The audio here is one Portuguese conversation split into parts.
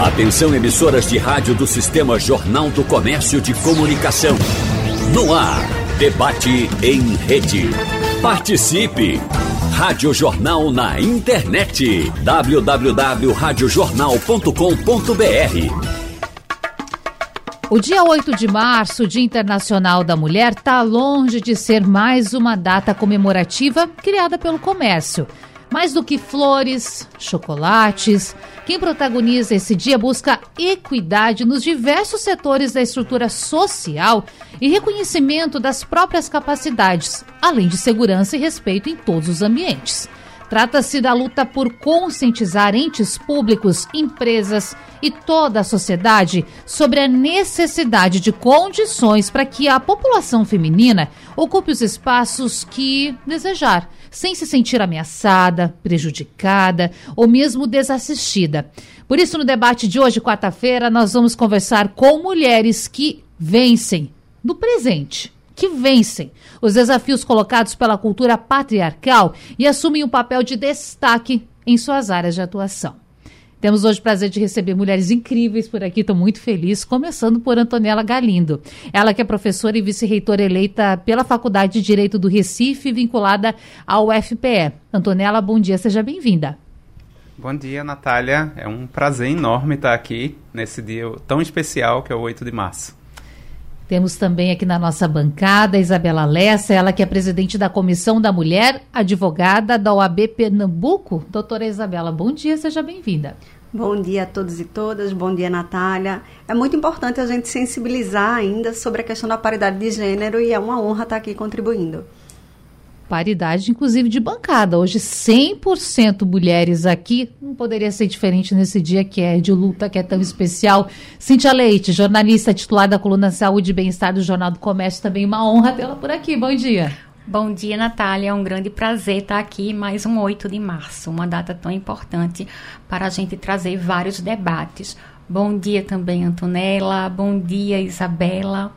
Atenção emissoras de rádio do Sistema Jornal do Comércio de Comunicação. No ar, debate em rede. Participe! Rádio Jornal na internet. www.radiojornal.com.br O dia 8 de março, Dia Internacional da Mulher, está longe de ser mais uma data comemorativa criada pelo comércio. Mais do que flores, chocolates, quem protagoniza esse dia busca equidade nos diversos setores da estrutura social e reconhecimento das próprias capacidades, além de segurança e respeito em todos os ambientes. Trata-se da luta por conscientizar entes públicos, empresas e toda a sociedade sobre a necessidade de condições para que a população feminina ocupe os espaços que desejar, sem se sentir ameaçada, prejudicada ou mesmo desassistida. Por isso, no debate de hoje, quarta-feira, nós vamos conversar com mulheres que vencem no presente que vencem os desafios colocados pela cultura patriarcal e assumem um papel de destaque em suas áreas de atuação. Temos hoje o prazer de receber mulheres incríveis por aqui, estou muito feliz, começando por Antonella Galindo. Ela que é professora e vice-reitora eleita pela Faculdade de Direito do Recife, vinculada ao UFPE. Antonella, bom dia, seja bem-vinda. Bom dia, Natália. É um prazer enorme estar aqui nesse dia tão especial que é o 8 de março. Temos também aqui na nossa bancada Isabela Lessa, ela que é presidente da Comissão da Mulher, advogada da OAB Pernambuco. Doutora Isabela, bom dia, seja bem-vinda. Bom dia a todos e todas, bom dia Natália. É muito importante a gente sensibilizar ainda sobre a questão da paridade de gênero e é uma honra estar aqui contribuindo paridade, inclusive de bancada. Hoje, 100% mulheres aqui. Não poderia ser diferente nesse dia que é de luta, que é tão especial. Cíntia Leite, jornalista titular da coluna Saúde e Bem-Estar do Jornal do Comércio, também uma honra tê-la por aqui. Bom dia. Bom dia, Natália. É um grande prazer estar aqui mais um 8 de março, uma data tão importante para a gente trazer vários debates. Bom dia também, Antonella. Bom dia, Isabela.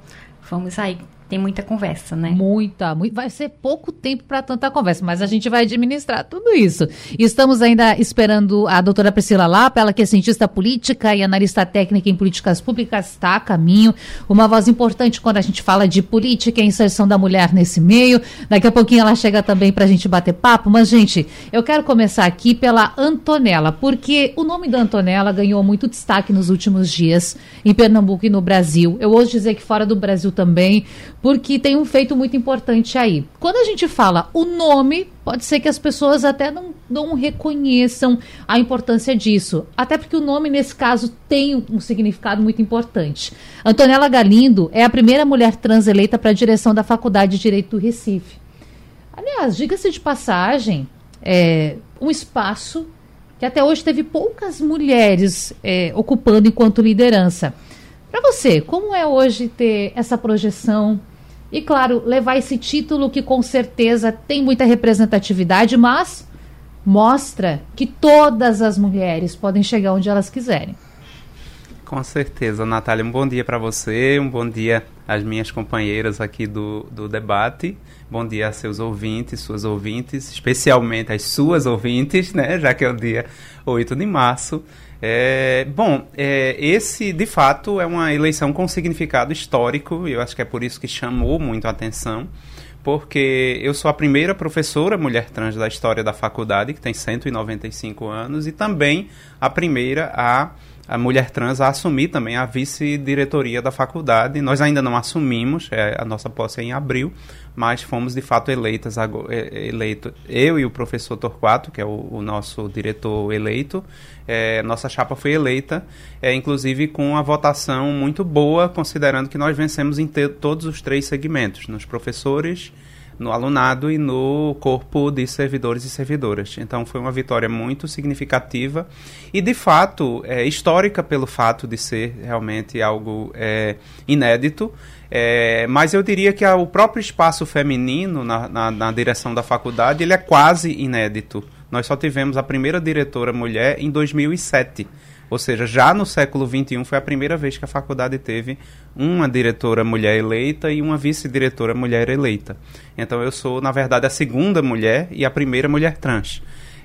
Vamos aí tem muita conversa, né? Muita, muito, vai ser pouco tempo para tanta conversa, mas a gente vai administrar tudo isso. Estamos ainda esperando a doutora Priscila Lapa, ela que é cientista política e analista técnica em políticas públicas, está a caminho. Uma voz importante quando a gente fala de política e inserção da mulher nesse meio. Daqui a pouquinho ela chega também para a gente bater papo, mas, gente, eu quero começar aqui pela Antonella, porque o nome da Antonella ganhou muito destaque nos últimos dias em Pernambuco e no Brasil. Eu ouso dizer que fora do Brasil também porque tem um feito muito importante aí. Quando a gente fala o nome, pode ser que as pessoas até não, não reconheçam a importância disso. Até porque o nome, nesse caso, tem um significado muito importante. Antonella Galindo é a primeira mulher trans eleita para a direção da Faculdade de Direito do Recife. Aliás, diga-se de passagem, é, um espaço que até hoje teve poucas mulheres é, ocupando enquanto liderança. Para você, como é hoje ter essa projeção e, claro, levar esse título que com certeza tem muita representatividade, mas mostra que todas as mulheres podem chegar onde elas quiserem. Com certeza, Natália. Um bom dia para você, um bom dia às minhas companheiras aqui do, do debate. Bom dia a seus ouvintes, suas ouvintes, especialmente as suas ouvintes, né? Já que é o dia 8 de março. É, bom, é, esse de fato é uma eleição com significado histórico, e eu acho que é por isso que chamou muito a atenção, porque eu sou a primeira professora mulher trans da história da faculdade, que tem 195 anos, e também a primeira a a mulher trans a assumir também a vice-diretoria da faculdade. Nós ainda não assumimos, é, a nossa posse é em abril, mas fomos de fato eleitas, é, eleito, eu e o professor Torquato, que é o, o nosso diretor eleito, é, nossa chapa foi eleita, é, inclusive com a votação muito boa, considerando que nós vencemos em todos os três segmentos, nos professores, no alunado e no corpo de servidores e servidoras. Então foi uma vitória muito significativa e de fato é, histórica pelo fato de ser realmente algo é, inédito. É, mas eu diria que a, o próprio espaço feminino na, na, na direção da faculdade ele é quase inédito. Nós só tivemos a primeira diretora mulher em 2007. Ou seja, já no século XXI foi a primeira vez que a faculdade teve uma diretora mulher eleita e uma vice-diretora mulher eleita. Então eu sou, na verdade, a segunda mulher e a primeira mulher trans.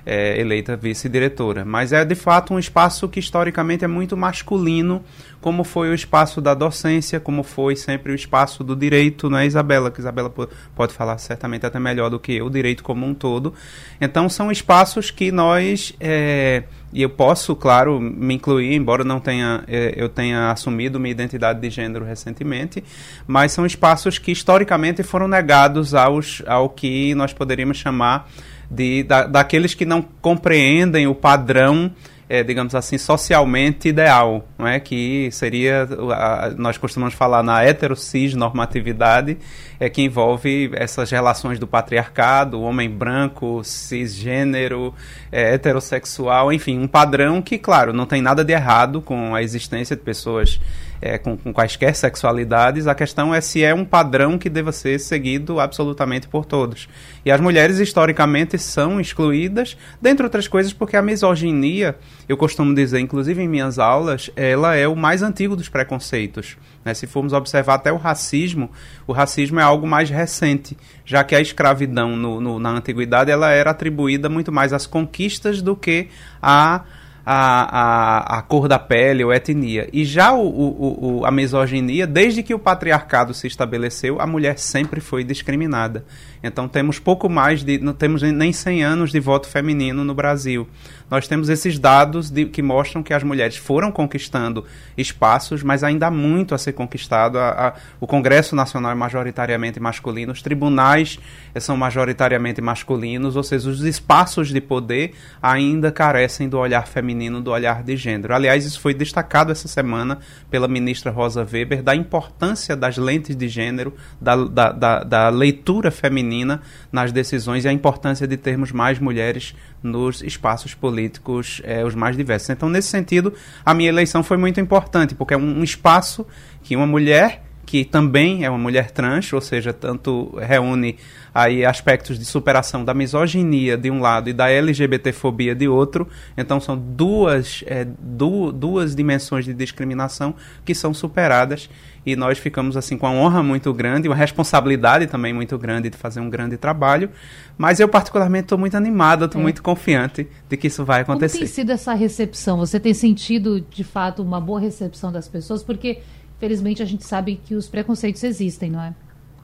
É, eleita vice-diretora. Mas é de fato um espaço que historicamente é muito masculino, como foi o espaço da docência, como foi sempre o espaço do direito, né, Isabela? Que Isabela pode falar certamente até melhor do que eu, o direito como um todo. Então são espaços que nós. É, e eu posso, claro, me incluir, embora não tenha, é, eu tenha assumido minha identidade de gênero recentemente, mas são espaços que historicamente foram negados aos, ao que nós poderíamos chamar de, da, daqueles que não compreendem o padrão é, digamos assim, socialmente ideal, não é? que seria, a, nós costumamos falar na heterocis normatividade, é que envolve essas relações do patriarcado, homem branco, cisgênero, é, heterossexual, enfim, um padrão que, claro, não tem nada de errado com a existência de pessoas é, com, com, quaisquer sexualidades, a questão é se é um padrão que deva ser seguido absolutamente por todos. E as mulheres, historicamente, são excluídas, dentre outras coisas, porque a misoginia, eu costumo dizer, inclusive em minhas aulas, ela é o mais antigo dos preconceitos. Né? Se formos observar até o racismo, o racismo é algo mais recente, já que a escravidão no, no, na antiguidade ela era atribuída muito mais às conquistas do que a a, a, a cor da pele ou etnia. E já o, o, o, a misoginia, desde que o patriarcado se estabeleceu, a mulher sempre foi discriminada. Então temos pouco mais de. não temos nem 100 anos de voto feminino no Brasil nós temos esses dados de, que mostram que as mulheres foram conquistando espaços, mas ainda há muito a ser conquistado. A, a, o Congresso Nacional é majoritariamente masculino, os tribunais são majoritariamente masculinos, ou seja, os espaços de poder ainda carecem do olhar feminino, do olhar de gênero. Aliás, isso foi destacado essa semana pela ministra Rosa Weber, da importância das lentes de gênero, da, da, da, da leitura feminina nas decisões e a importância de termos mais mulheres nos espaços políticos é, os mais diversos. Então, nesse sentido, a minha eleição foi muito importante, porque é um espaço que uma mulher que também é uma mulher trans, ou seja, tanto reúne aí aspectos de superação da misoginia de um lado e da LGBTfobia de outro. Então são duas, é, du duas dimensões de discriminação que são superadas e nós ficamos assim com uma honra muito grande, uma responsabilidade também muito grande de fazer um grande trabalho. Mas eu particularmente estou muito animada, estou é. muito confiante de que isso vai acontecer. Como tem sido essa recepção? Você tem sentido de fato uma boa recepção das pessoas? Porque felizmente a gente sabe que os preconceitos existem, não é?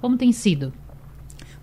Como tem sido?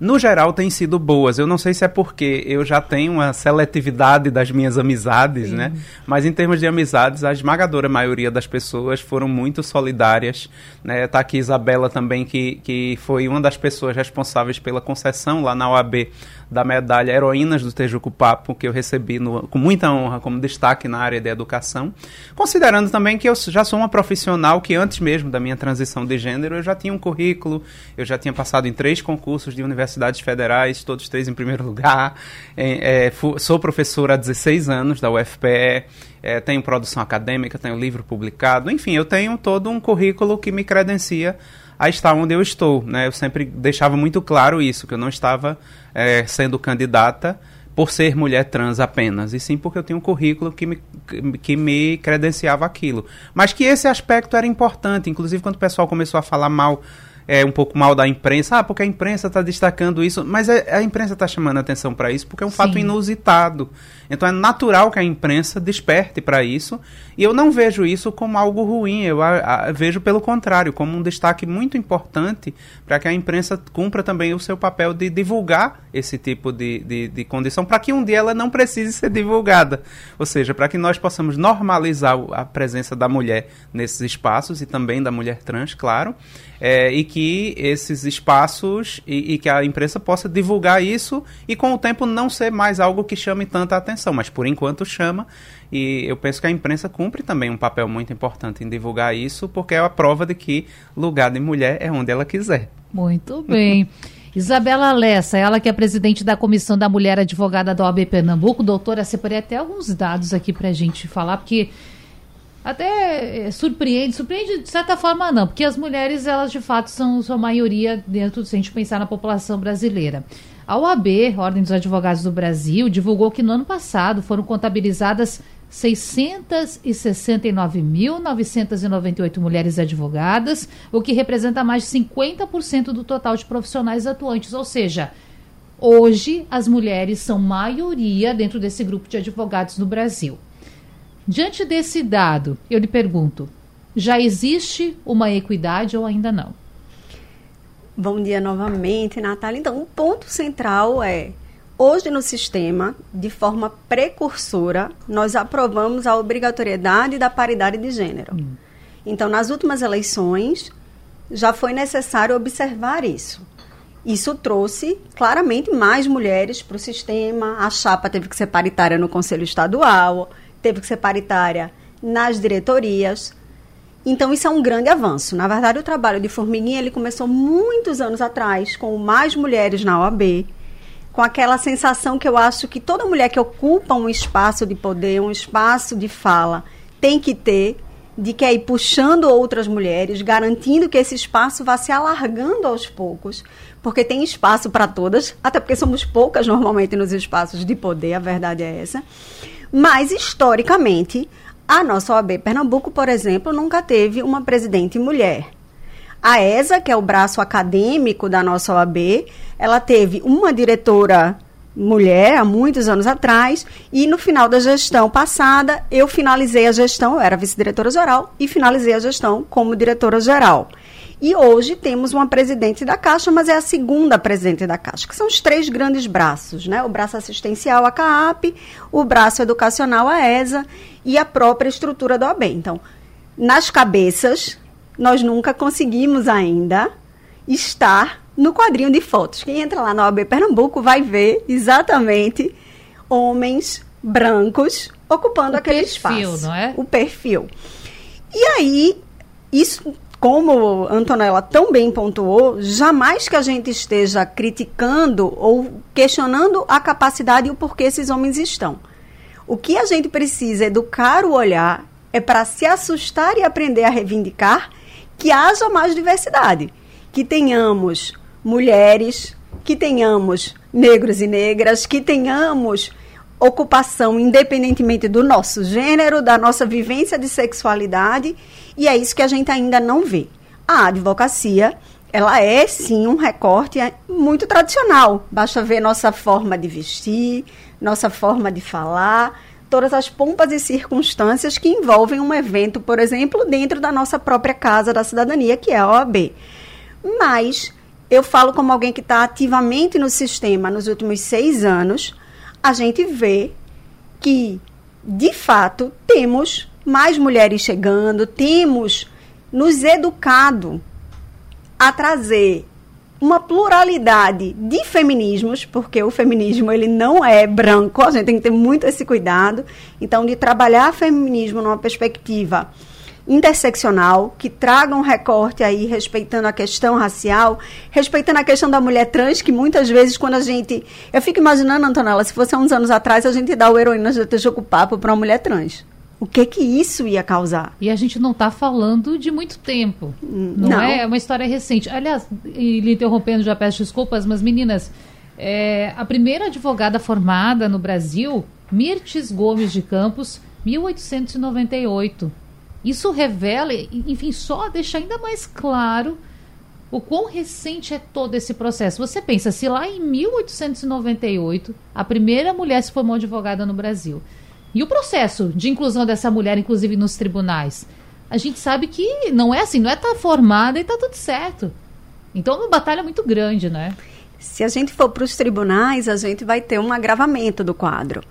no geral, têm sido boas. Eu não sei se é porque eu já tenho uma seletividade das minhas amizades, Sim. né? Mas em termos de amizades, a esmagadora maioria das pessoas foram muito solidárias. Né? Tá aqui Isabela também, que, que foi uma das pessoas responsáveis pela concessão lá na OAB da medalha Heroínas do Tejuco Papo, que eu recebi no, com muita honra como destaque na área de educação, considerando também que eu já sou uma profissional que antes mesmo da minha transição de gênero eu já tinha um currículo, eu já tinha passado em três concursos de universidades federais, todos três em primeiro lugar, é, é, sou professora há 16 anos da UFPE, é, tenho produção acadêmica, tenho livro publicado, enfim, eu tenho todo um currículo que me credencia a estar onde eu estou. Né? Eu sempre deixava muito claro isso, que eu não estava é, sendo candidata por ser mulher trans apenas, e sim porque eu tinha um currículo que me, que me credenciava aquilo. Mas que esse aspecto era importante, inclusive quando o pessoal começou a falar mal é, um pouco mal da imprensa, ah, porque a imprensa está destacando isso, mas é, a imprensa está chamando atenção para isso porque é um Sim. fato inusitado. Então é natural que a imprensa desperte para isso, e eu não vejo isso como algo ruim, eu a, a, vejo pelo contrário, como um destaque muito importante para que a imprensa cumpra também o seu papel de divulgar esse tipo de, de, de condição, para que um dia ela não precise ser divulgada. Ou seja, para que nós possamos normalizar a presença da mulher nesses espaços e também da mulher trans, claro, é, e que esses espaços e, e, que a imprensa possa divulgar isso e com o tempo não ser mais algo que chame tanta atenção, mas por enquanto chama e eu penso que a imprensa cumpre também um papel muito importante em divulgar isso, porque é a prova de que lugar de mulher é onde ela quiser. Muito bem. Isabela Lessa, ela que é presidente da Comissão da Mulher Advogada da OAB Pernambuco. Doutora, separei até alguns dados aqui para a gente falar, porque até eh, surpreende, surpreende de certa forma não, porque as mulheres, elas de fato são sua maioria dentro, se a gente pensar na população brasileira. A OAB, Ordem dos Advogados do Brasil, divulgou que no ano passado foram contabilizadas 669.998 mulheres advogadas, o que representa mais de 50% do total de profissionais atuantes, ou seja, Hoje, as mulheres são maioria dentro desse grupo de advogados no Brasil. Diante desse dado, eu lhe pergunto: já existe uma equidade ou ainda não? Bom dia novamente, Natália. Então, o um ponto central é: hoje no sistema, de forma precursora, nós aprovamos a obrigatoriedade da paridade de gênero. Hum. Então, nas últimas eleições, já foi necessário observar isso. Isso trouxe claramente mais mulheres para o sistema. A chapa teve que ser paritária no Conselho Estadual, teve que ser paritária nas diretorias. Então isso é um grande avanço. Na verdade, o trabalho de formiguinha ele começou muitos anos atrás, com mais mulheres na OAB, com aquela sensação que eu acho que toda mulher que ocupa um espaço de poder, um espaço de fala, tem que ter de que é ir puxando outras mulheres, garantindo que esse espaço vá se alargando aos poucos, porque tem espaço para todas, até porque somos poucas normalmente nos espaços de poder, a verdade é essa. Mas, historicamente, a nossa OAB Pernambuco, por exemplo, nunca teve uma presidente mulher. A ESA, que é o braço acadêmico da nossa OAB, ela teve uma diretora mulher há muitos anos atrás e no final da gestão passada eu finalizei a gestão, eu era vice-diretora geral e finalizei a gestão como diretora geral. E hoje temos uma presidente da Caixa, mas é a segunda presidente da Caixa, que são os três grandes braços, né? O braço assistencial, a CAAP, o braço educacional, a ESA, e a própria estrutura do OAB. Então, nas cabeças, nós nunca conseguimos ainda estar no quadrinho de fotos. Quem entra lá na OAB Pernambuco vai ver exatamente homens brancos ocupando o aquele perfil, espaço. Não é? O perfil. E aí, isso como Antonella tão bem pontuou, jamais que a gente esteja criticando ou questionando a capacidade e o porquê esses homens estão. O que a gente precisa educar o olhar é para se assustar e aprender a reivindicar que haja mais diversidade, que tenhamos mulheres, que tenhamos negros e negras, que tenhamos ocupação independentemente do nosso gênero, da nossa vivência de sexualidade, e é isso que a gente ainda não vê. A advocacia, ela é sim um recorte muito tradicional. Basta ver nossa forma de vestir, nossa forma de falar, todas as pompas e circunstâncias que envolvem um evento, por exemplo, dentro da nossa própria casa da cidadania, que é a OAB. Mas eu falo como alguém que está ativamente no sistema nos últimos seis anos a gente vê que, de fato, temos mais mulheres chegando, temos nos educado a trazer uma pluralidade de feminismos, porque o feminismo ele não é branco, a gente tem que ter muito esse cuidado. Então, de trabalhar feminismo numa perspectiva interseccional, que traga um recorte aí respeitando a questão racial, respeitando a questão da mulher trans, que muitas vezes quando a gente... Eu fico imaginando, Antonella, se fosse há uns anos atrás, a gente dá o heroína de Tejocupapo para uma mulher trans. O que que isso ia causar? E a gente não está falando de muito tempo. Não, não, é? É uma história recente. Aliás, lhe interrompendo, já peço desculpas, mas meninas, é, a primeira advogada formada no Brasil, Mirtes Gomes de Campos, 1898. Isso revela, enfim, só deixa ainda mais claro o quão recente é todo esse processo. Você pensa, se lá em 1898 a primeira mulher se formou advogada no Brasil, e o processo de inclusão dessa mulher, inclusive nos tribunais, a gente sabe que não é assim, não é estar tá formada e tá tudo certo. Então é uma batalha muito grande, né? Se a gente for para os tribunais, a gente vai ter um agravamento do quadro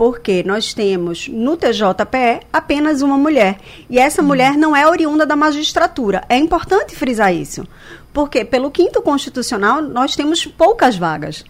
porque nós temos no TJPE apenas uma mulher. E essa mulher não é oriunda da magistratura. É importante frisar isso. Porque, pelo quinto constitucional, nós temos poucas vagas.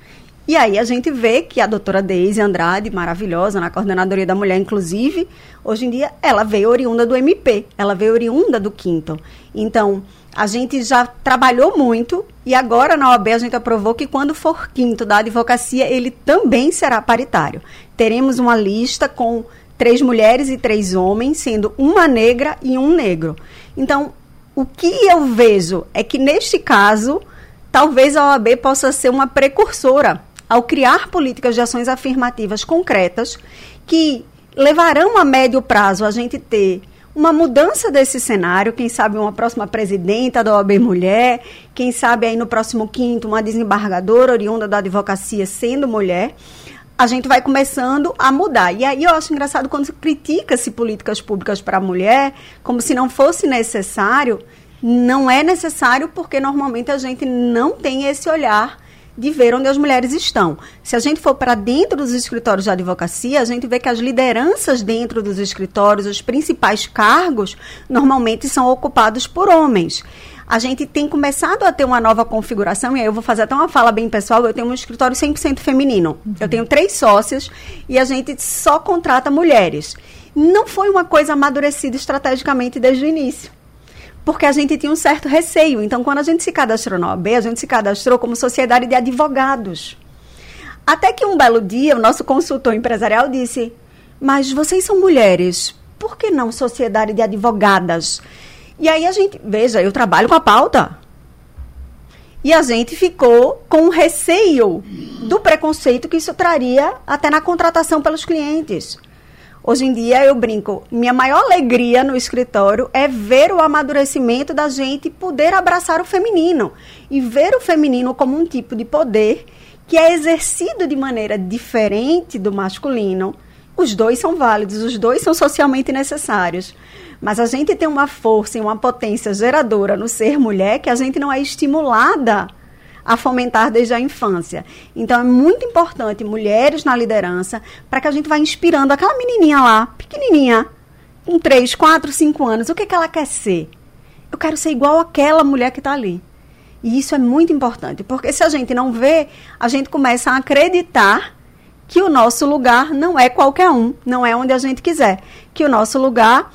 E aí a gente vê que a doutora Deise Andrade, maravilhosa, na coordenadoria da mulher, inclusive, hoje em dia, ela veio oriunda do MP, ela veio oriunda do quinto. Então, a gente já trabalhou muito e agora na OAB a gente aprovou que quando for quinto da advocacia, ele também será paritário. Teremos uma lista com três mulheres e três homens, sendo uma negra e um negro. Então, o que eu vejo é que neste caso, talvez a OAB possa ser uma precursora ao criar políticas de ações afirmativas concretas que levarão a médio prazo a gente ter uma mudança desse cenário, quem sabe uma próxima presidenta da OAB Mulher, quem sabe aí no próximo quinto uma desembargadora oriunda da advocacia sendo mulher, a gente vai começando a mudar. E aí eu acho engraçado quando critica-se políticas públicas para a mulher, como se não fosse necessário, não é necessário porque normalmente a gente não tem esse olhar de ver onde as mulheres estão. Se a gente for para dentro dos escritórios de advocacia, a gente vê que as lideranças dentro dos escritórios, os principais cargos, normalmente são ocupados por homens. A gente tem começado a ter uma nova configuração, e aí eu vou fazer até uma fala bem pessoal. Eu tenho um escritório 100% feminino. Uhum. Eu tenho três sócias e a gente só contrata mulheres. Não foi uma coisa amadurecida estrategicamente desde o início porque a gente tinha um certo receio. Então, quando a gente se cadastrou na OAB, a gente se cadastrou como sociedade de advogados. Até que um belo dia, o nosso consultor empresarial disse: Mas vocês são mulheres, por que não sociedade de advogadas? E aí a gente, veja, eu trabalho com a pauta. E a gente ficou com receio do preconceito que isso traria até na contratação pelos clientes. Hoje em dia eu brinco, minha maior alegria no escritório é ver o amadurecimento da gente poder abraçar o feminino e ver o feminino como um tipo de poder que é exercido de maneira diferente do masculino. Os dois são válidos, os dois são socialmente necessários. Mas a gente tem uma força e uma potência geradora no ser mulher que a gente não é estimulada a fomentar desde a infância. Então é muito importante mulheres na liderança para que a gente vá inspirando aquela menininha lá, pequenininha, com 3, 4, 5 anos, o que, que ela quer ser? Eu quero ser igual àquela mulher que está ali. E isso é muito importante, porque se a gente não vê, a gente começa a acreditar que o nosso lugar não é qualquer um, não é onde a gente quiser. Que o nosso lugar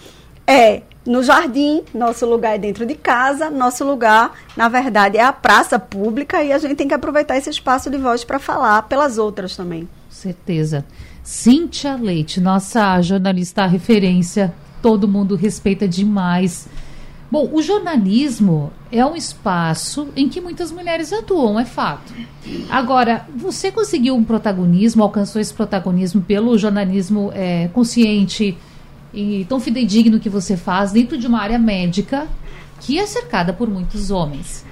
é no jardim, nosso lugar é dentro de casa, nosso lugar, na verdade, é a praça pública e a gente tem que aproveitar esse espaço de voz para falar pelas outras também. Certeza. Cíntia Leite, nossa jornalista referência, todo mundo respeita demais. Bom, o jornalismo é um espaço em que muitas mulheres atuam, é fato. Agora, você conseguiu um protagonismo, alcançou esse protagonismo pelo jornalismo é, consciente, e tão fidedigno que você faz dentro de uma área médica que é cercada por muitos homens.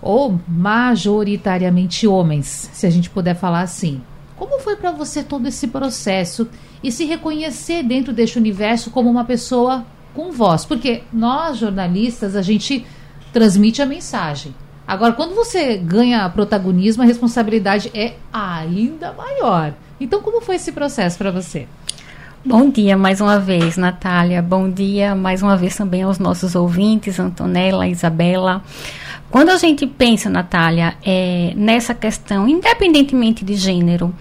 Ou majoritariamente homens, se a gente puder falar assim. Como foi para você todo esse processo e se reconhecer dentro deste universo como uma pessoa com voz? Porque nós, jornalistas, a gente transmite a mensagem. Agora, quando você ganha protagonismo, a responsabilidade é ainda maior. Então, como foi esse processo para você? Bom dia mais uma vez, Natália. Bom dia mais uma vez também aos nossos ouvintes, Antonella, Isabela. Quando a gente pensa, Natália, é, nessa questão, independentemente de gênero,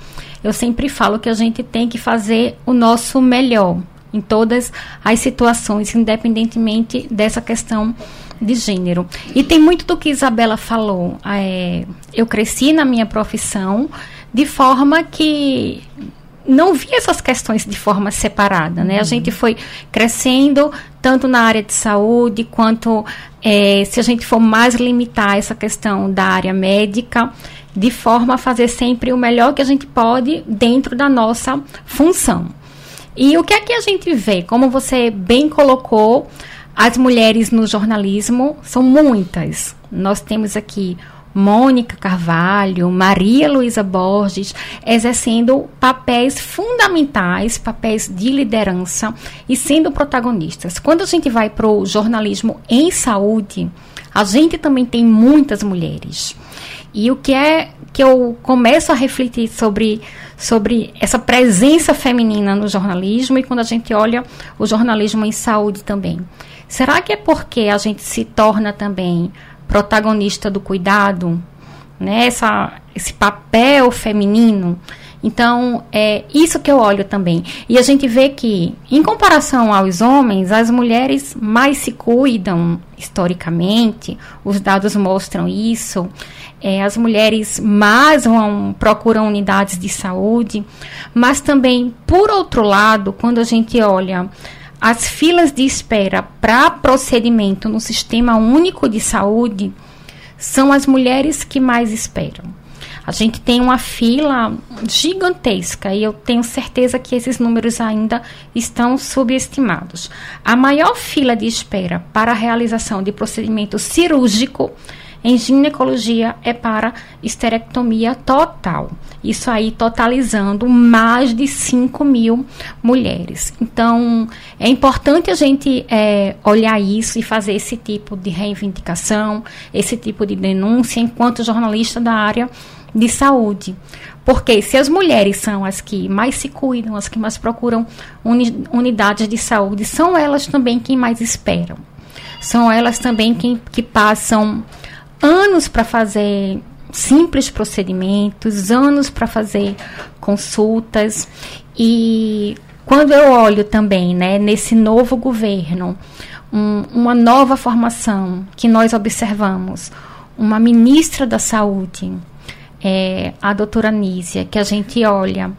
eu sempre falo que a gente tem que fazer o nosso melhor em todas as situações, independentemente dessa questão de gênero. E tem muito do que Isabela falou. É, eu cresci na minha profissão de forma que não via essas questões de forma separada, né? Uhum. A gente foi crescendo tanto na área de saúde quanto é, se a gente for mais limitar essa questão da área médica, de forma a fazer sempre o melhor que a gente pode dentro da nossa função. E o que é que a gente vê? Como você bem colocou, as mulheres no jornalismo são muitas. Nós temos aqui Mônica Carvalho, Maria Luísa Borges, exercendo papéis fundamentais, papéis de liderança e sendo protagonistas. Quando a gente vai para o jornalismo em saúde, a gente também tem muitas mulheres. E o que é que eu começo a refletir sobre, sobre essa presença feminina no jornalismo e quando a gente olha o jornalismo em saúde também? Será que é porque a gente se torna também protagonista do cuidado, né? Essa, esse papel feminino. Então, é isso que eu olho também. E a gente vê que, em comparação aos homens, as mulheres mais se cuidam historicamente, os dados mostram isso. É, as mulheres mais vão, procuram unidades de saúde, mas também, por outro lado, quando a gente olha as filas de espera para procedimento no Sistema Único de Saúde são as mulheres que mais esperam. A gente tem uma fila gigantesca e eu tenho certeza que esses números ainda estão subestimados. A maior fila de espera para a realização de procedimento cirúrgico em ginecologia é para esterectomia total. Isso aí totalizando mais de 5 mil mulheres. Então, é importante a gente é, olhar isso e fazer esse tipo de reivindicação, esse tipo de denúncia, enquanto jornalista da área de saúde. Porque se as mulheres são as que mais se cuidam, as que mais procuram uni unidades de saúde, são elas também quem mais esperam. São elas também quem, que passam anos para fazer simples procedimentos, anos para fazer consultas. E quando eu olho também, né, nesse novo governo, um, uma nova formação que nós observamos, uma ministra da Saúde, é, a doutora Nízia, que a gente olha,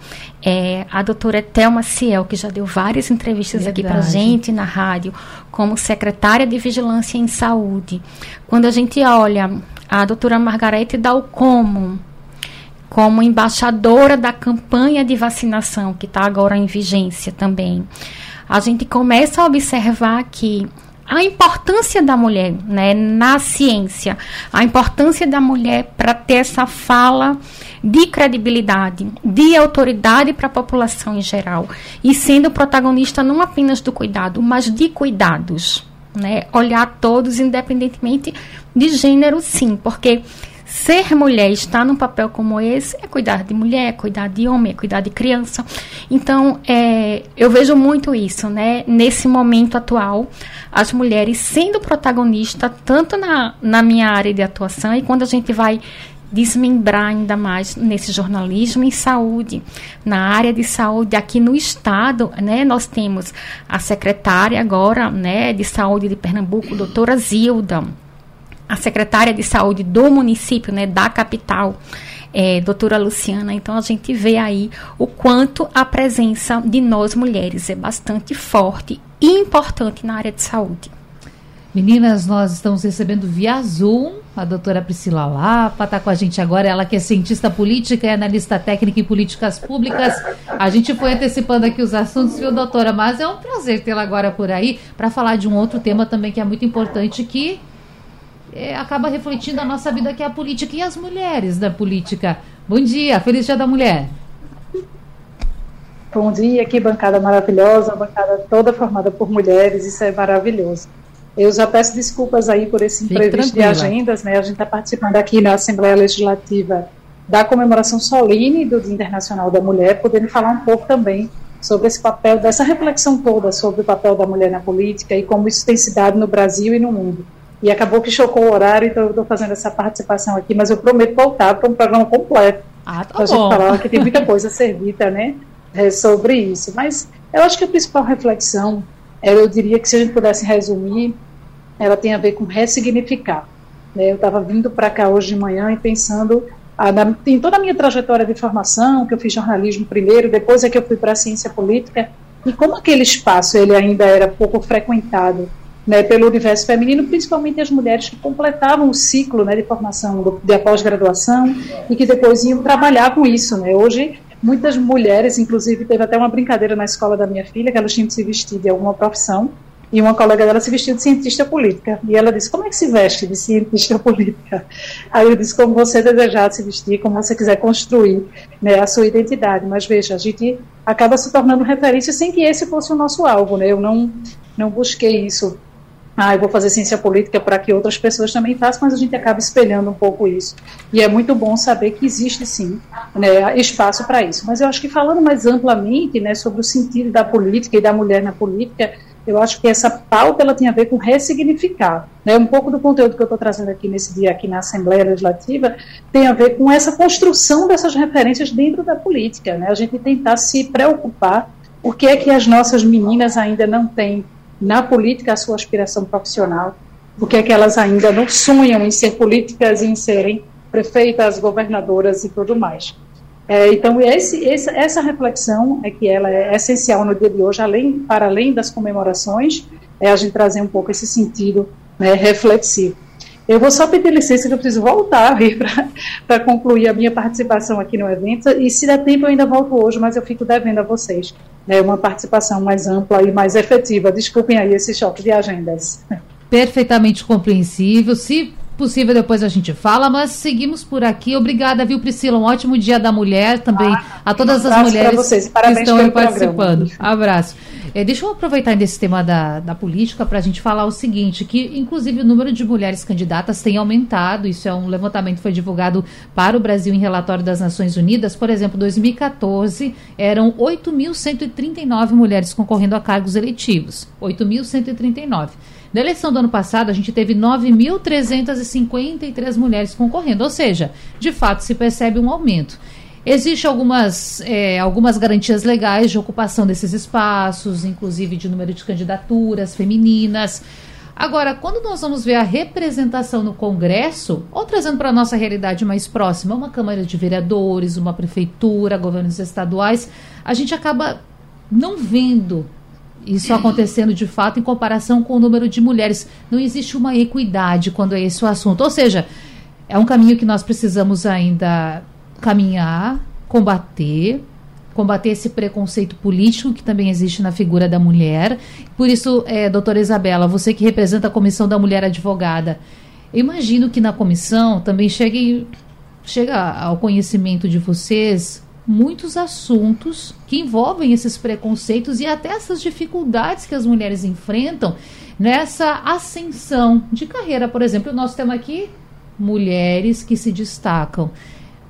é, a doutora Thelma Ciel, que já deu várias entrevistas Verdade. aqui para gente na rádio, como secretária de Vigilância em Saúde. Quando a gente olha a doutora Margarete Dalcomo, como embaixadora da campanha de vacinação, que está agora em vigência também, a gente começa a observar que a importância da mulher né, na ciência, a importância da mulher para ter essa fala de credibilidade, de autoridade para a população em geral, e sendo protagonista não apenas do cuidado, mas de cuidados. Né? Olhar todos, independentemente de gênero, sim, porque Ser mulher, estar num papel como esse, é cuidar de mulher, é cuidar de homem, é cuidar de criança. Então, é, eu vejo muito isso, né? Nesse momento atual, as mulheres sendo protagonistas, tanto na, na minha área de atuação, e quando a gente vai desmembrar ainda mais nesse jornalismo em saúde. Na área de saúde aqui no estado, né, nós temos a secretária agora, né, de saúde de Pernambuco, doutora Zilda, a secretária de saúde do município, né, da capital, é, doutora Luciana. Então, a gente vê aí o quanto a presença de nós mulheres é bastante forte e importante na área de saúde. Meninas, nós estamos recebendo via Zoom a doutora Priscila Lapa, está com a gente agora, ela que é cientista política e analista técnica em políticas públicas. A gente foi antecipando aqui os assuntos, viu, doutora? Mas é um prazer tê-la agora por aí para falar de um outro tema também que é muito importante, que é, acaba refletindo a nossa vida, que é a política e as mulheres da política. Bom dia, feliz dia da mulher. Bom dia, que bancada maravilhosa, bancada toda formada por mulheres, isso é maravilhoso. Eu já peço desculpas aí por esse imprevisto de agendas, né? A gente está participando aqui na Assembleia Legislativa da comemoração solene do Dia Internacional da Mulher, podendo falar um pouco também sobre esse papel, dessa reflexão toda sobre o papel da mulher na política e como isso tem se dado no Brasil e no mundo. E acabou que chocou o horário, então eu estou fazendo essa participação aqui, mas eu prometo voltar para um programa completo. Ah, tá para a gente falar que tem muita coisa a ser dita, né? É, sobre isso. Mas eu acho que a principal reflexão, eu diria que se a gente pudesse resumir, ela tem a ver com ressignificar. Né? Eu estava vindo para cá hoje de manhã e pensando ah, na, em toda a minha trajetória de formação, que eu fiz jornalismo primeiro, depois é que eu fui para a ciência política, e como aquele espaço ele ainda era pouco frequentado né, pelo universo feminino, principalmente as mulheres que completavam o ciclo né, de formação do, de pós-graduação e que depois iam trabalhar com isso. Né. Hoje, muitas mulheres, inclusive, teve até uma brincadeira na escola da minha filha, que elas tinham que se vestir de alguma profissão, e uma colega dela se vestiu de cientista política. E ela disse: Como é que se veste de cientista política? Aí eu disse: Como você desejar se vestir, como você quiser construir né, a sua identidade. Mas veja, a gente acaba se tornando referência sem que esse fosse o nosso alvo. Né? Eu não, não busquei isso ah, eu vou fazer ciência política para que outras pessoas também façam, mas a gente acaba espelhando um pouco isso. E é muito bom saber que existe sim né, espaço para isso. Mas eu acho que falando mais amplamente né, sobre o sentido da política e da mulher na política, eu acho que essa pauta ela tem a ver com ressignificar. Né? Um pouco do conteúdo que eu estou trazendo aqui nesse dia aqui na Assembleia Legislativa tem a ver com essa construção dessas referências dentro da política. Né? A gente tentar se preocupar o que é que as nossas meninas ainda não têm na política a sua aspiração profissional, porque é que elas ainda não sonham em ser políticas e em serem prefeitas, governadoras e tudo mais. É, então, esse, esse, essa reflexão é que ela é essencial no dia de hoje, além, para além das comemorações, é a gente trazer um pouco esse sentido né, reflexivo. Eu vou só pedir licença que eu preciso voltar para concluir a minha participação aqui no evento. E se der tempo, eu ainda volto hoje, mas eu fico devendo a vocês né, uma participação mais ampla e mais efetiva. Desculpem aí esse choque de agendas. Perfeitamente compreensível. Se possível, depois a gente fala, mas seguimos por aqui. Obrigada, viu, Priscila? Um ótimo dia da mulher também, ah, a todas um as mulheres vocês. Parabéns que estão aí participando. Programa. Abraço. É, deixa eu aproveitar desse tema da, da política para a gente falar o seguinte, que inclusive o número de mulheres candidatas tem aumentado, isso é um levantamento que foi divulgado para o Brasil em relatório das Nações Unidas, por exemplo, 2014 eram 8.139 mulheres concorrendo a cargos eletivos, 8.139. Na eleição do ano passado, a gente teve 9.353 mulheres concorrendo, ou seja, de fato se percebe um aumento. Existem algumas, é, algumas garantias legais de ocupação desses espaços, inclusive de número de candidaturas femininas. Agora, quando nós vamos ver a representação no Congresso, ou trazendo para a nossa realidade mais próxima, uma Câmara de Vereadores, uma prefeitura, governos estaduais, a gente acaba não vendo isso acontecendo de fato em comparação com o número de mulheres. Não existe uma equidade quando é esse o assunto. Ou seja, é um caminho que nós precisamos ainda caminhar, combater, combater esse preconceito político que também existe na figura da mulher. Por isso, é, doutora Isabela, você que representa a Comissão da Mulher Advogada, imagino que na comissão também chegue, chega ao conhecimento de vocês muitos assuntos que envolvem esses preconceitos e até essas dificuldades que as mulheres enfrentam nessa ascensão de carreira. Por exemplo, nós temos aqui mulheres que se destacam.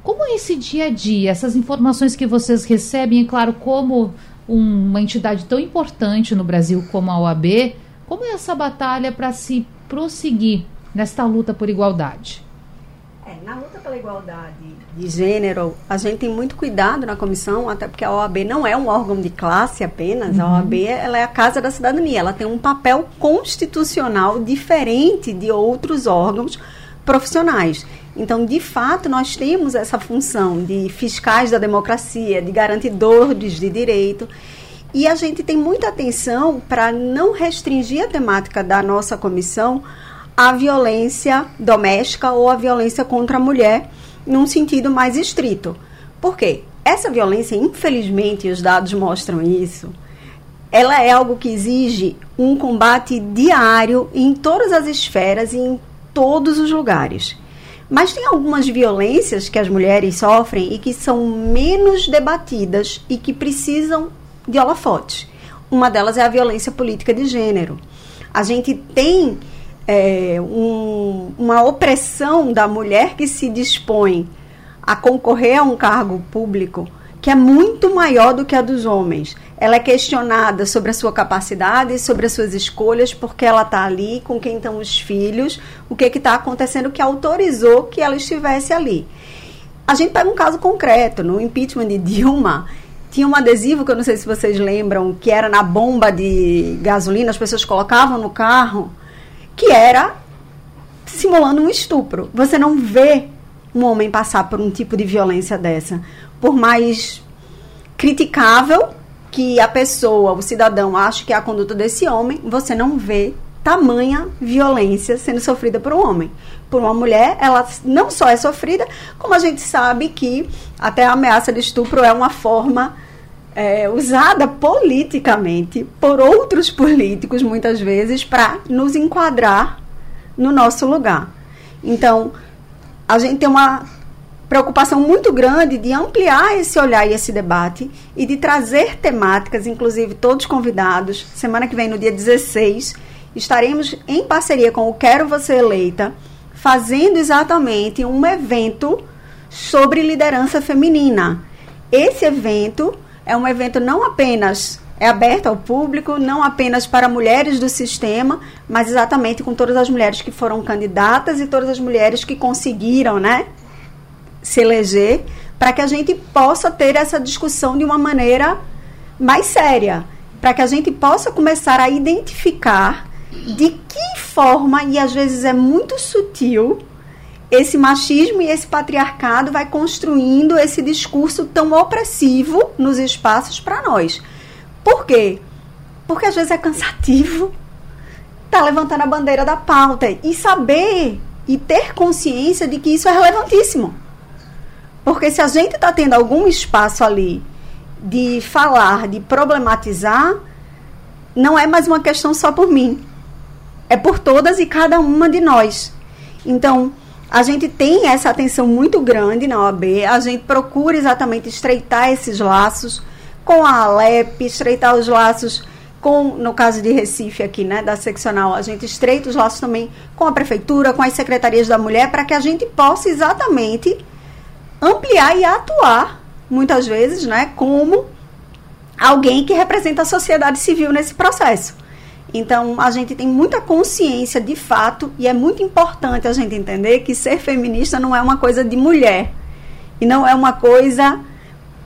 Como é esse dia a dia, essas informações que vocês recebem, e claro, como uma entidade tão importante no Brasil como a OAB, como é essa batalha para se prosseguir nesta luta por igualdade? É, na luta pela igualdade de gênero, a gente tem muito cuidado na comissão, até porque a OAB não é um órgão de classe apenas, uhum. a OAB ela é a casa da cidadania, ela tem um papel constitucional diferente de outros órgãos profissionais. Então, de fato, nós temos essa função de fiscais da democracia, de garantidores de direito. E a gente tem muita atenção para não restringir a temática da nossa comissão à violência doméstica ou à violência contra a mulher, num sentido mais estrito. Por quê? Essa violência, infelizmente, os dados mostram isso, ela é algo que exige um combate diário em todas as esferas e em todos os lugares. Mas tem algumas violências que as mulheres sofrem e que são menos debatidas e que precisam de holofotes. Uma delas é a violência política de gênero. A gente tem é, um, uma opressão da mulher que se dispõe a concorrer a um cargo público que é muito maior do que a dos homens ela é questionada sobre a sua capacidade, sobre as suas escolhas, porque ela está ali, com quem estão os filhos, o que está acontecendo que autorizou que ela estivesse ali. A gente pega um caso concreto, no impeachment de Dilma, tinha um adesivo que eu não sei se vocês lembram, que era na bomba de gasolina, as pessoas colocavam no carro, que era simulando um estupro. Você não vê um homem passar por um tipo de violência dessa. Por mais criticável que a pessoa, o cidadão, acha que é a conduta desse homem, você não vê tamanha violência sendo sofrida por um homem. Por uma mulher, ela não só é sofrida, como a gente sabe que até a ameaça de estupro é uma forma é, usada politicamente por outros políticos, muitas vezes, para nos enquadrar no nosso lugar. Então, a gente tem uma preocupação muito grande de ampliar esse olhar e esse debate e de trazer temáticas, inclusive todos convidados. Semana que vem, no dia 16, estaremos em parceria com o Quero Você Eleita, fazendo exatamente um evento sobre liderança feminina. Esse evento é um evento não apenas é aberto ao público, não apenas para mulheres do sistema, mas exatamente com todas as mulheres que foram candidatas e todas as mulheres que conseguiram, né, se eleger, para que a gente possa ter essa discussão de uma maneira mais séria, para que a gente possa começar a identificar de que forma, e às vezes é muito sutil, esse machismo e esse patriarcado vai construindo esse discurso tão opressivo nos espaços para nós. Por quê? Porque às vezes é cansativo tá levantando a bandeira da pauta e saber e ter consciência de que isso é relevantíssimo. Porque se a gente está tendo algum espaço ali de falar, de problematizar, não é mais uma questão só por mim. É por todas e cada uma de nós. Então, a gente tem essa atenção muito grande na OAB, a gente procura exatamente estreitar esses laços com a Alep, estreitar os laços com, no caso de Recife aqui, né, da seccional, a gente estreita os laços também com a prefeitura, com as secretarias da mulher, para que a gente possa exatamente ampliar e atuar, muitas vezes, né, como alguém que representa a sociedade civil nesse processo. Então, a gente tem muita consciência de fato, e é muito importante a gente entender que ser feminista não é uma coisa de mulher. E não é uma coisa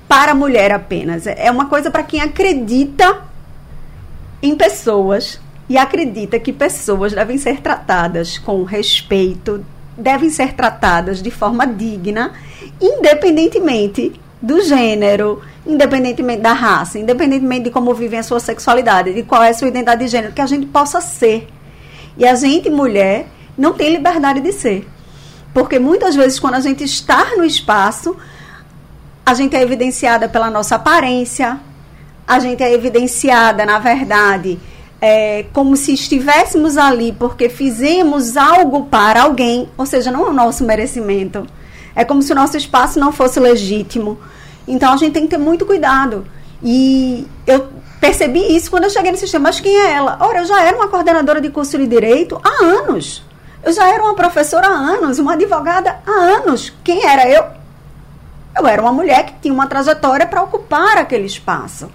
para a mulher apenas. É uma coisa para quem acredita em pessoas e acredita que pessoas devem ser tratadas com respeito, devem ser tratadas de forma digna, independentemente do gênero, independentemente da raça, independentemente de como vivem a sua sexualidade, de qual é a sua identidade de gênero, que a gente possa ser. E a gente, mulher, não tem liberdade de ser. Porque muitas vezes, quando a gente está no espaço, a gente é evidenciada pela nossa aparência, a gente é evidenciada, na verdade, é, como se estivéssemos ali porque fizemos algo para alguém, ou seja, não é o nosso merecimento. É como se o nosso espaço não fosse legítimo. Então a gente tem que ter muito cuidado. E eu percebi isso quando eu cheguei no sistema. Mas quem é ela? Ora, eu já era uma coordenadora de curso de direito há anos. Eu já era uma professora há anos, uma advogada há anos. Quem era eu? Eu era uma mulher que tinha uma trajetória para ocupar aquele espaço.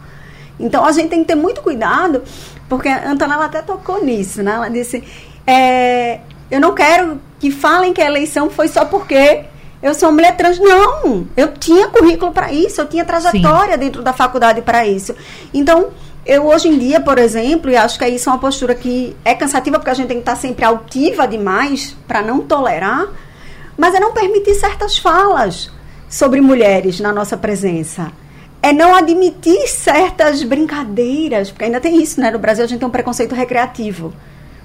Então a gente tem que ter muito cuidado, porque a Antonella até tocou nisso, né? Ela disse: é, eu não quero que falem que a eleição foi só porque eu sou mulher trans. Não, eu tinha currículo para isso, eu tinha trajetória Sim. dentro da faculdade para isso. Então, eu hoje em dia, por exemplo, e acho que isso é uma postura que é cansativa porque a gente tem que estar sempre altiva demais para não tolerar, mas é não permitir certas falas sobre mulheres na nossa presença. É não admitir certas brincadeiras, porque ainda tem isso, né? No Brasil a gente tem um preconceito recreativo.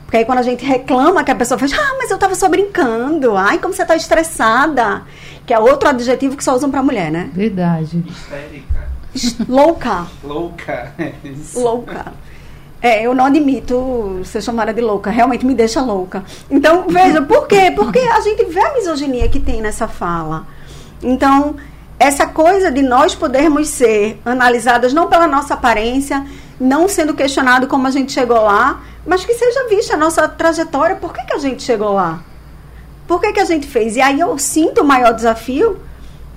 Porque aí quando a gente reclama que a pessoa faz, ah, mas eu tava só brincando. Ai, como você tá estressada. Que é outro adjetivo que só usam pra mulher, né? Verdade. Histérica. Louca. Louca. louca. É, eu não admito ser chamada de louca, realmente me deixa louca. Então, veja, por quê? Porque a gente vê a misoginia que tem nessa fala. Então, essa coisa de nós podermos ser analisadas não pela nossa aparência, não sendo questionado como a gente chegou lá, mas que seja vista a nossa trajetória, por que, que a gente chegou lá? Por que, que a gente fez? E aí eu sinto o maior desafio,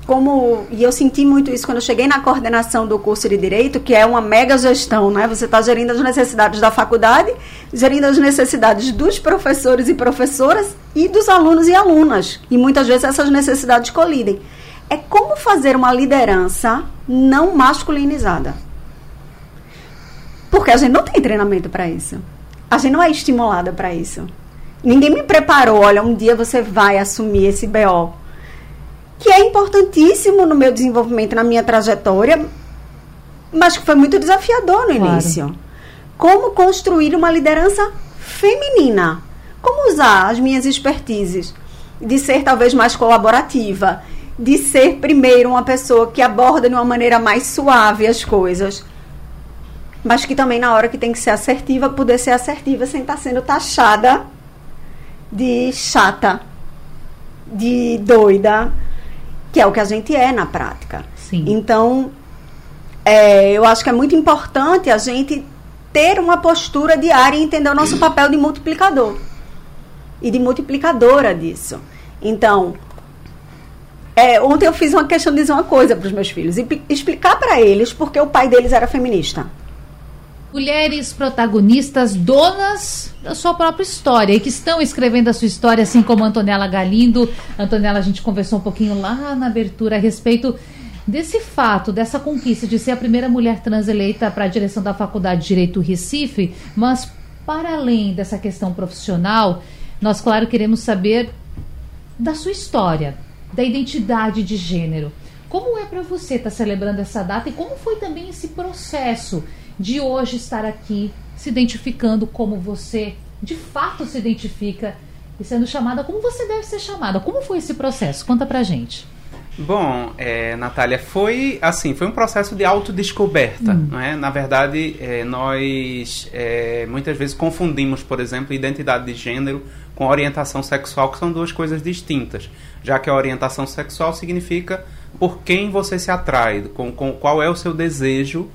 como, e eu senti muito isso quando eu cheguei na coordenação do curso de Direito, que é uma mega gestão, né? Você está gerindo as necessidades da faculdade, gerindo as necessidades dos professores e professoras e dos alunos e alunas. E muitas vezes essas necessidades colidem. É como fazer uma liderança não masculinizada. Porque a gente não tem treinamento para isso. A gente não é estimulada para isso. Ninguém me preparou, olha, um dia você vai assumir esse BO. Que é importantíssimo no meu desenvolvimento, na minha trajetória, mas que foi muito desafiador no claro. início. Como construir uma liderança feminina? Como usar as minhas expertises de ser talvez mais colaborativa, de ser primeiro uma pessoa que aborda de uma maneira mais suave as coisas, mas que também na hora que tem que ser assertiva, poder ser assertiva sem estar sendo taxada de chata, de doida, que é o que a gente é na prática. Sim. Então, é, eu acho que é muito importante a gente ter uma postura diária e entender o nosso papel de multiplicador e de multiplicadora disso. Então, é, ontem eu fiz uma questão de dizer uma coisa para os meus filhos e explicar para eles porque o pai deles era feminista. Mulheres protagonistas, donas da sua própria história e que estão escrevendo a sua história, assim como Antonella Galindo. Antonella, a gente conversou um pouquinho lá na abertura a respeito desse fato, dessa conquista de ser a primeira mulher trans eleita para a direção da Faculdade de Direito Recife, mas para além dessa questão profissional, nós, claro, queremos saber da sua história, da identidade de gênero. Como é para você estar tá celebrando essa data e como foi também esse processo de hoje estar aqui se identificando como você de fato se identifica e sendo chamada como você deve ser chamada. Como foi esse processo? Conta pra gente. Bom, é, Natália, foi assim, foi um processo de autodescoberta, hum. não é? Na verdade, é, nós é, muitas vezes confundimos, por exemplo, identidade de gênero com orientação sexual, que são duas coisas distintas. Já que a orientação sexual significa por quem você se atrai, com, com qual é o seu desejo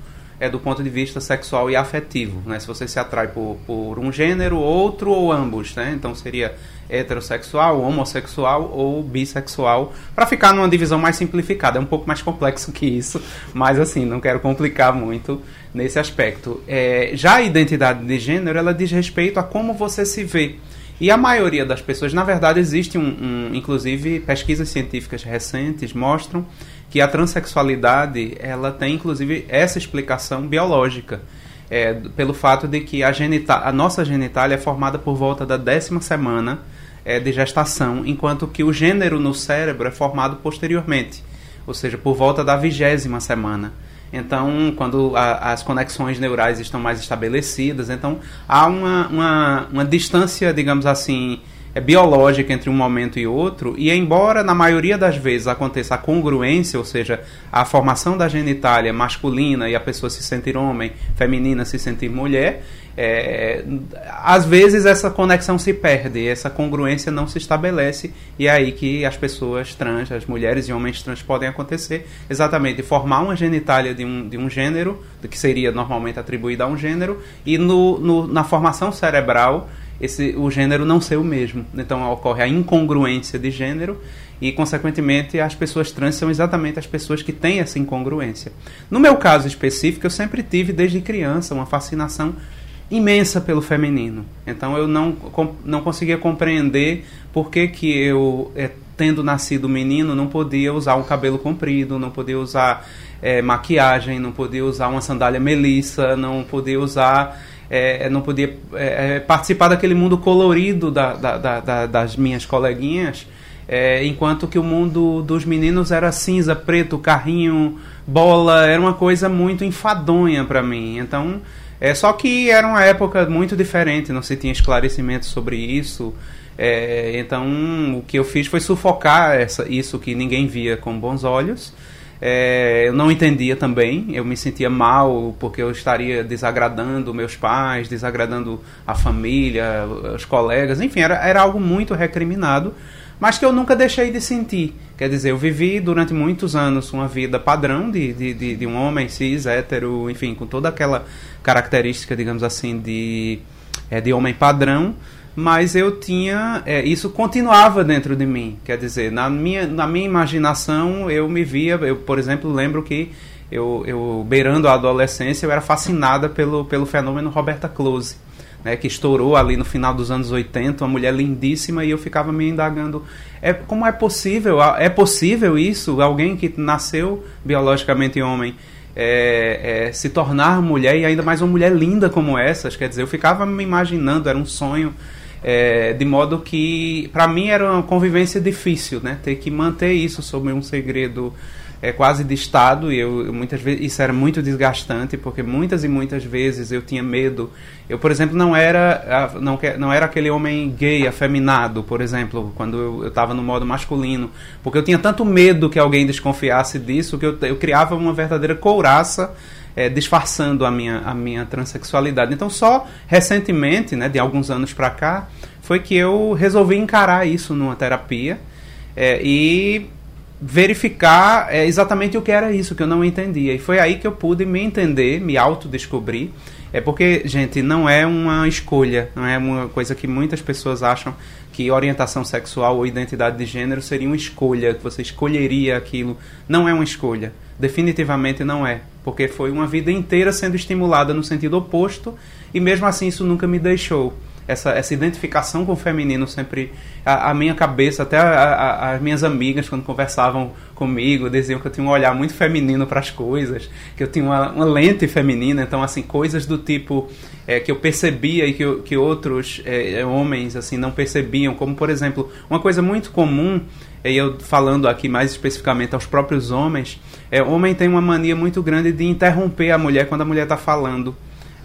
é do ponto de vista sexual e afetivo, né? Se você se atrai por, por um gênero, outro ou ambos, né? Então seria heterossexual, homossexual ou bissexual, para ficar numa divisão mais simplificada. É um pouco mais complexo que isso, mas assim, não quero complicar muito nesse aspecto. É, já a identidade de gênero, ela diz respeito a como você se vê. E a maioria das pessoas, na verdade, existe um, um inclusive pesquisas científicas recentes mostram que a transexualidade ela tem inclusive essa explicação biológica. É, pelo fato de que a, genita a nossa genitália é formada por volta da décima semana é, de gestação, enquanto que o gênero no cérebro é formado posteriormente, ou seja, por volta da vigésima semana. Então, quando a, as conexões neurais estão mais estabelecidas, então há uma, uma, uma distância, digamos assim, biológica entre um momento e outro, e embora na maioria das vezes aconteça a congruência, ou seja, a formação da genitália masculina e a pessoa se sentir homem, feminina se sentir mulher, é, às vezes essa conexão se perde, essa congruência não se estabelece, e é aí que as pessoas trans, as mulheres e homens trans podem acontecer, exatamente formar uma genitália de um, de um gênero, que seria normalmente atribuída a um gênero, e no, no na formação cerebral esse, o gênero não ser o mesmo. Então ocorre a incongruência de gênero e, consequentemente, as pessoas trans são exatamente as pessoas que têm essa incongruência. No meu caso específico, eu sempre tive, desde criança, uma fascinação imensa pelo feminino. Então eu não, não conseguia compreender por que, que eu, é, tendo nascido menino, não podia usar um cabelo comprido, não podia usar é, maquiagem, não podia usar uma sandália melissa, não podia usar é, não podia é, é, participar daquele mundo colorido da, da, da, das minhas coleguinhas, é, enquanto que o mundo dos meninos era cinza, preto, carrinho, bola, era uma coisa muito enfadonha para mim. Então, é só que era uma época muito diferente, não se tinha esclarecimento sobre isso. É, então, o que eu fiz foi sufocar essa, isso que ninguém via com bons olhos é, eu não entendia também, eu me sentia mal porque eu estaria desagradando meus pais, desagradando a família, os colegas, enfim, era, era algo muito recriminado, mas que eu nunca deixei de sentir. Quer dizer, eu vivi durante muitos anos uma vida padrão de, de, de, de um homem cis, hétero, enfim, com toda aquela característica, digamos assim, de, é, de homem padrão mas eu tinha é, isso continuava dentro de mim. Quer dizer na minha na minha imaginação eu me via eu por exemplo lembro que eu, eu beirando a adolescência eu era fascinada pelo pelo fenômeno Roberta Close né, que estourou ali no final dos anos 80 uma mulher lindíssima e eu ficava me indagando é como é possível? É possível isso? Alguém que nasceu biologicamente homem é, é, se tornar mulher e ainda mais uma mulher linda como essas? Quer dizer eu ficava me imaginando era um sonho é, de modo que, para mim, era uma convivência difícil, né? Ter que manter isso sob um segredo é, quase de Estado, e eu, muitas vezes isso era muito desgastante, porque muitas e muitas vezes eu tinha medo. Eu, por exemplo, não era, não, não era aquele homem gay, afeminado, por exemplo, quando eu estava no modo masculino, porque eu tinha tanto medo que alguém desconfiasse disso, que eu, eu criava uma verdadeira couraça é, disfarçando a minha, a minha transexualidade. Então, só recentemente, né, de alguns anos para cá, foi que eu resolvi encarar isso numa terapia é, e verificar é, exatamente o que era isso que eu não entendia. E foi aí que eu pude me entender, me autodescobrir. É porque, gente, não é uma escolha, não é uma coisa que muitas pessoas acham que orientação sexual ou identidade de gênero seria uma escolha, que você escolheria aquilo. Não é uma escolha. Definitivamente não é. Porque foi uma vida inteira sendo estimulada no sentido oposto e mesmo assim isso nunca me deixou essa, essa identificação com o feminino sempre. A, a minha cabeça, até a, a, as minhas amigas, quando conversavam comigo, diziam que eu tinha um olhar muito feminino para as coisas, que eu tinha uma, uma, lente feminina, então, assim, coisas do tipo é, que eu percebia e que, que outros é, homens, assim, não percebiam, como, por exemplo, uma coisa muito comum e eu falando aqui mais especificamente aos próprios homens, é, homem tem uma mania muito grande de interromper a mulher quando a mulher está falando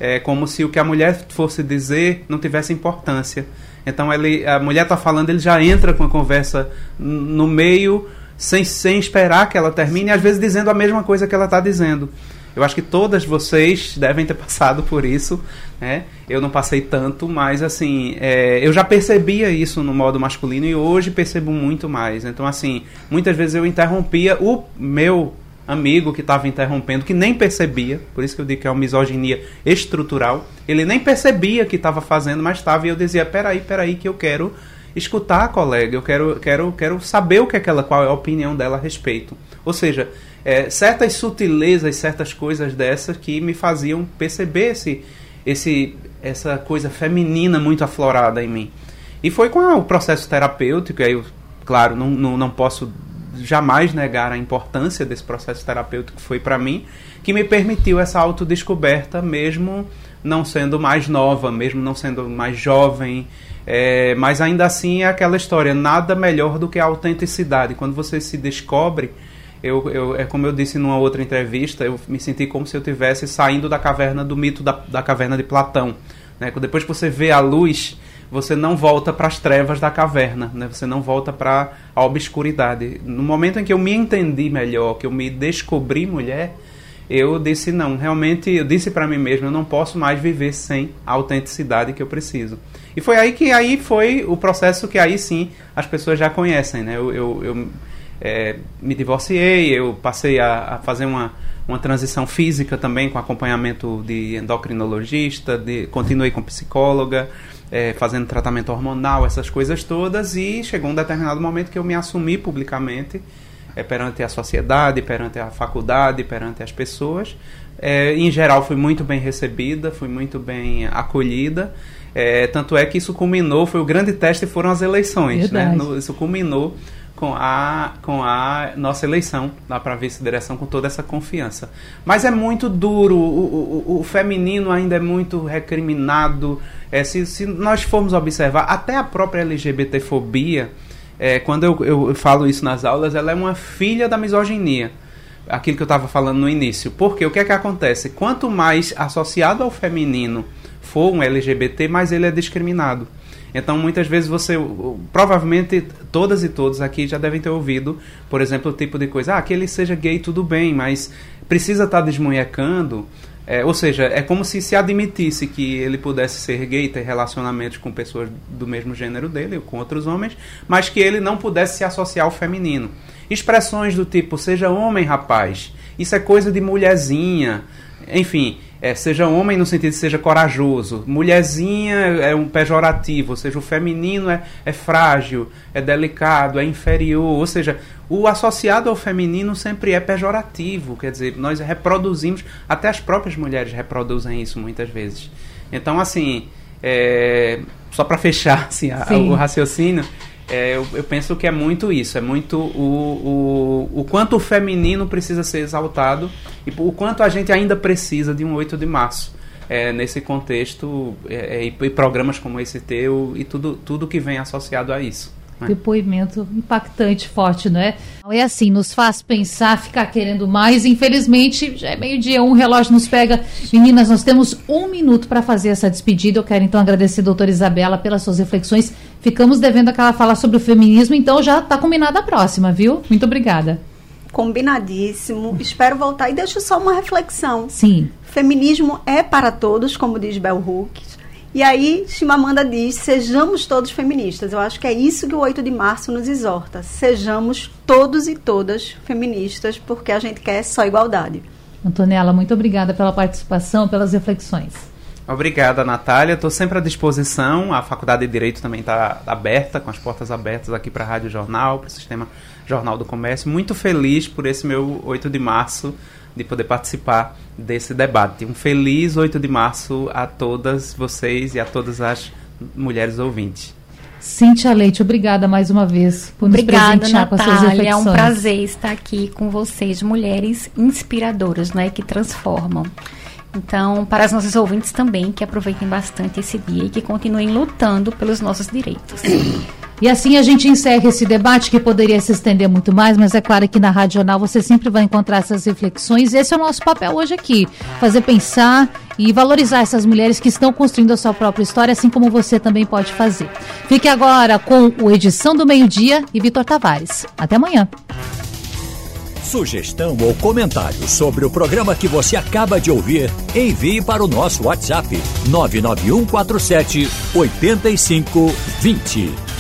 é como se o que a mulher fosse dizer não tivesse importância. Então ele, a mulher está falando, ele já entra com a conversa no meio, sem, sem esperar que ela termine, às vezes dizendo a mesma coisa que ela está dizendo. Eu acho que todas vocês devem ter passado por isso, né? Eu não passei tanto, mas assim, é, eu já percebia isso no modo masculino e hoje percebo muito mais. Então, assim, muitas vezes eu interrompia o meu amigo que estava interrompendo, que nem percebia, por isso que eu digo que é uma misoginia estrutural, ele nem percebia que estava fazendo, mas estava, e eu dizia, peraí, peraí, que eu quero escutar a colega, eu quero, quero, quero saber o que é que ela, qual é a opinião dela a respeito. Ou seja, é, certas sutilezas, certas coisas dessas que me faziam perceber esse, esse, essa coisa feminina muito aflorada em mim. E foi com o processo terapêutico, aí eu, claro, não, não, não posso jamais negar a importância desse processo terapêutico que foi para mim, que me permitiu essa autodescoberta, mesmo não sendo mais nova, mesmo não sendo mais jovem. É, mas ainda assim é aquela história, nada melhor do que a autenticidade. Quando você se descobre, eu, eu, é como eu disse numa outra entrevista, eu me senti como se eu estivesse saindo da caverna do mito da, da caverna de Platão. Né? Depois que você vê a luz, você não volta para as trevas da caverna, né? Você não volta para a obscuridade. No momento em que eu me entendi melhor, que eu me descobri mulher, eu disse não, realmente eu disse para mim mesmo, eu não posso mais viver sem a autenticidade que eu preciso. E foi aí que aí foi o processo que aí sim as pessoas já conhecem, né? Eu, eu, eu é, me divorciei, eu passei a, a fazer uma uma transição física também com acompanhamento de endocrinologista, de, continuei com psicóloga, é, fazendo tratamento hormonal, essas coisas todas, e chegou um determinado momento que eu me assumi publicamente é, perante a sociedade, perante a faculdade, perante as pessoas. É, em geral, fui muito bem recebida, fui muito bem acolhida. É, tanto é que isso culminou, foi o grande teste foram as eleições. Né? No, isso culminou com a, com a nossa eleição lá para vice-direção com toda essa confiança. Mas é muito duro, o, o, o feminino ainda é muito recriminado. É, se, se nós formos observar, até a própria LGBTfobia, é, quando eu, eu falo isso nas aulas, ela é uma filha da misoginia aquilo que eu estava falando no início. Porque o que é que acontece? Quanto mais associado ao feminino for um LGBT, mais ele é discriminado. Então, muitas vezes você, provavelmente todas e todos aqui já devem ter ouvido, por exemplo, o tipo de coisa, ah, que ele seja gay, tudo bem, mas precisa estar tá desmunhecando. É, ou seja, é como se se admitisse que ele pudesse ser gay, ter relacionamentos com pessoas do mesmo gênero dele, ou com outros homens, mas que ele não pudesse se associar ao feminino. Expressões do tipo, seja homem, rapaz, isso é coisa de mulherzinha, enfim, é, seja homem no sentido de seja corajoso, mulherzinha é um pejorativo, ou seja, o feminino é, é frágil, é delicado, é inferior, ou seja, o associado ao feminino sempre é pejorativo, quer dizer, nós reproduzimos, até as próprias mulheres reproduzem isso muitas vezes. Então, assim, é, só para fechar assim, a, o raciocínio, é, eu, eu, penso que é muito isso, é muito o, o, o quanto o feminino precisa ser exaltado e o quanto a gente ainda precisa de um 8 de março. É, nesse contexto, é, é, e, e, programas como esse teu e tudo, tudo que vem associado a isso. Né? Depoimento impactante, forte, não é? É assim, nos faz pensar, ficar querendo mais. Infelizmente, já é meio-dia, um relógio nos pega. Meninas, nós temos um minuto para fazer essa despedida. Eu quero então agradecer a doutora Isabela pelas suas reflexões. Ficamos devendo aquela fala sobre o feminismo, então já está combinada a próxima, viu? Muito obrigada. Combinadíssimo. Espero voltar. E deixo só uma reflexão. Sim. Feminismo é para todos, como diz Bell Hooks. E aí, Chimamanda diz: sejamos todos feministas. Eu acho que é isso que o 8 de março nos exorta. Sejamos todos e todas feministas, porque a gente quer só igualdade. Antonella, muito obrigada pela participação, pelas reflexões. Obrigada, Natália. Estou sempre à disposição. A Faculdade de Direito também está aberta, com as portas abertas aqui para a Rádio Jornal, para o Sistema Jornal do Comércio. Muito feliz por esse meu 8 de março de poder participar desse debate. Um feliz 8 de março a todas vocês e a todas as mulheres ouvintes. Cíntia Leite, obrigada mais uma vez por obrigada, nos presentear Natália, com as suas reflexões. É um prazer estar aqui com vocês, mulheres inspiradoras, né, que transformam. Então, para as nossas ouvintes também, que aproveitem bastante esse dia e que continuem lutando pelos nossos direitos. E assim a gente encerra esse debate que poderia se estender muito mais, mas é claro que na Rádio Jornal você sempre vai encontrar essas reflexões. Esse é o nosso papel hoje aqui: fazer pensar e valorizar essas mulheres que estão construindo a sua própria história, assim como você também pode fazer. Fique agora com o Edição do Meio-Dia e Vitor Tavares. Até amanhã. Sugestão ou comentário sobre o programa que você acaba de ouvir, envie para o nosso WhatsApp 99147 8520.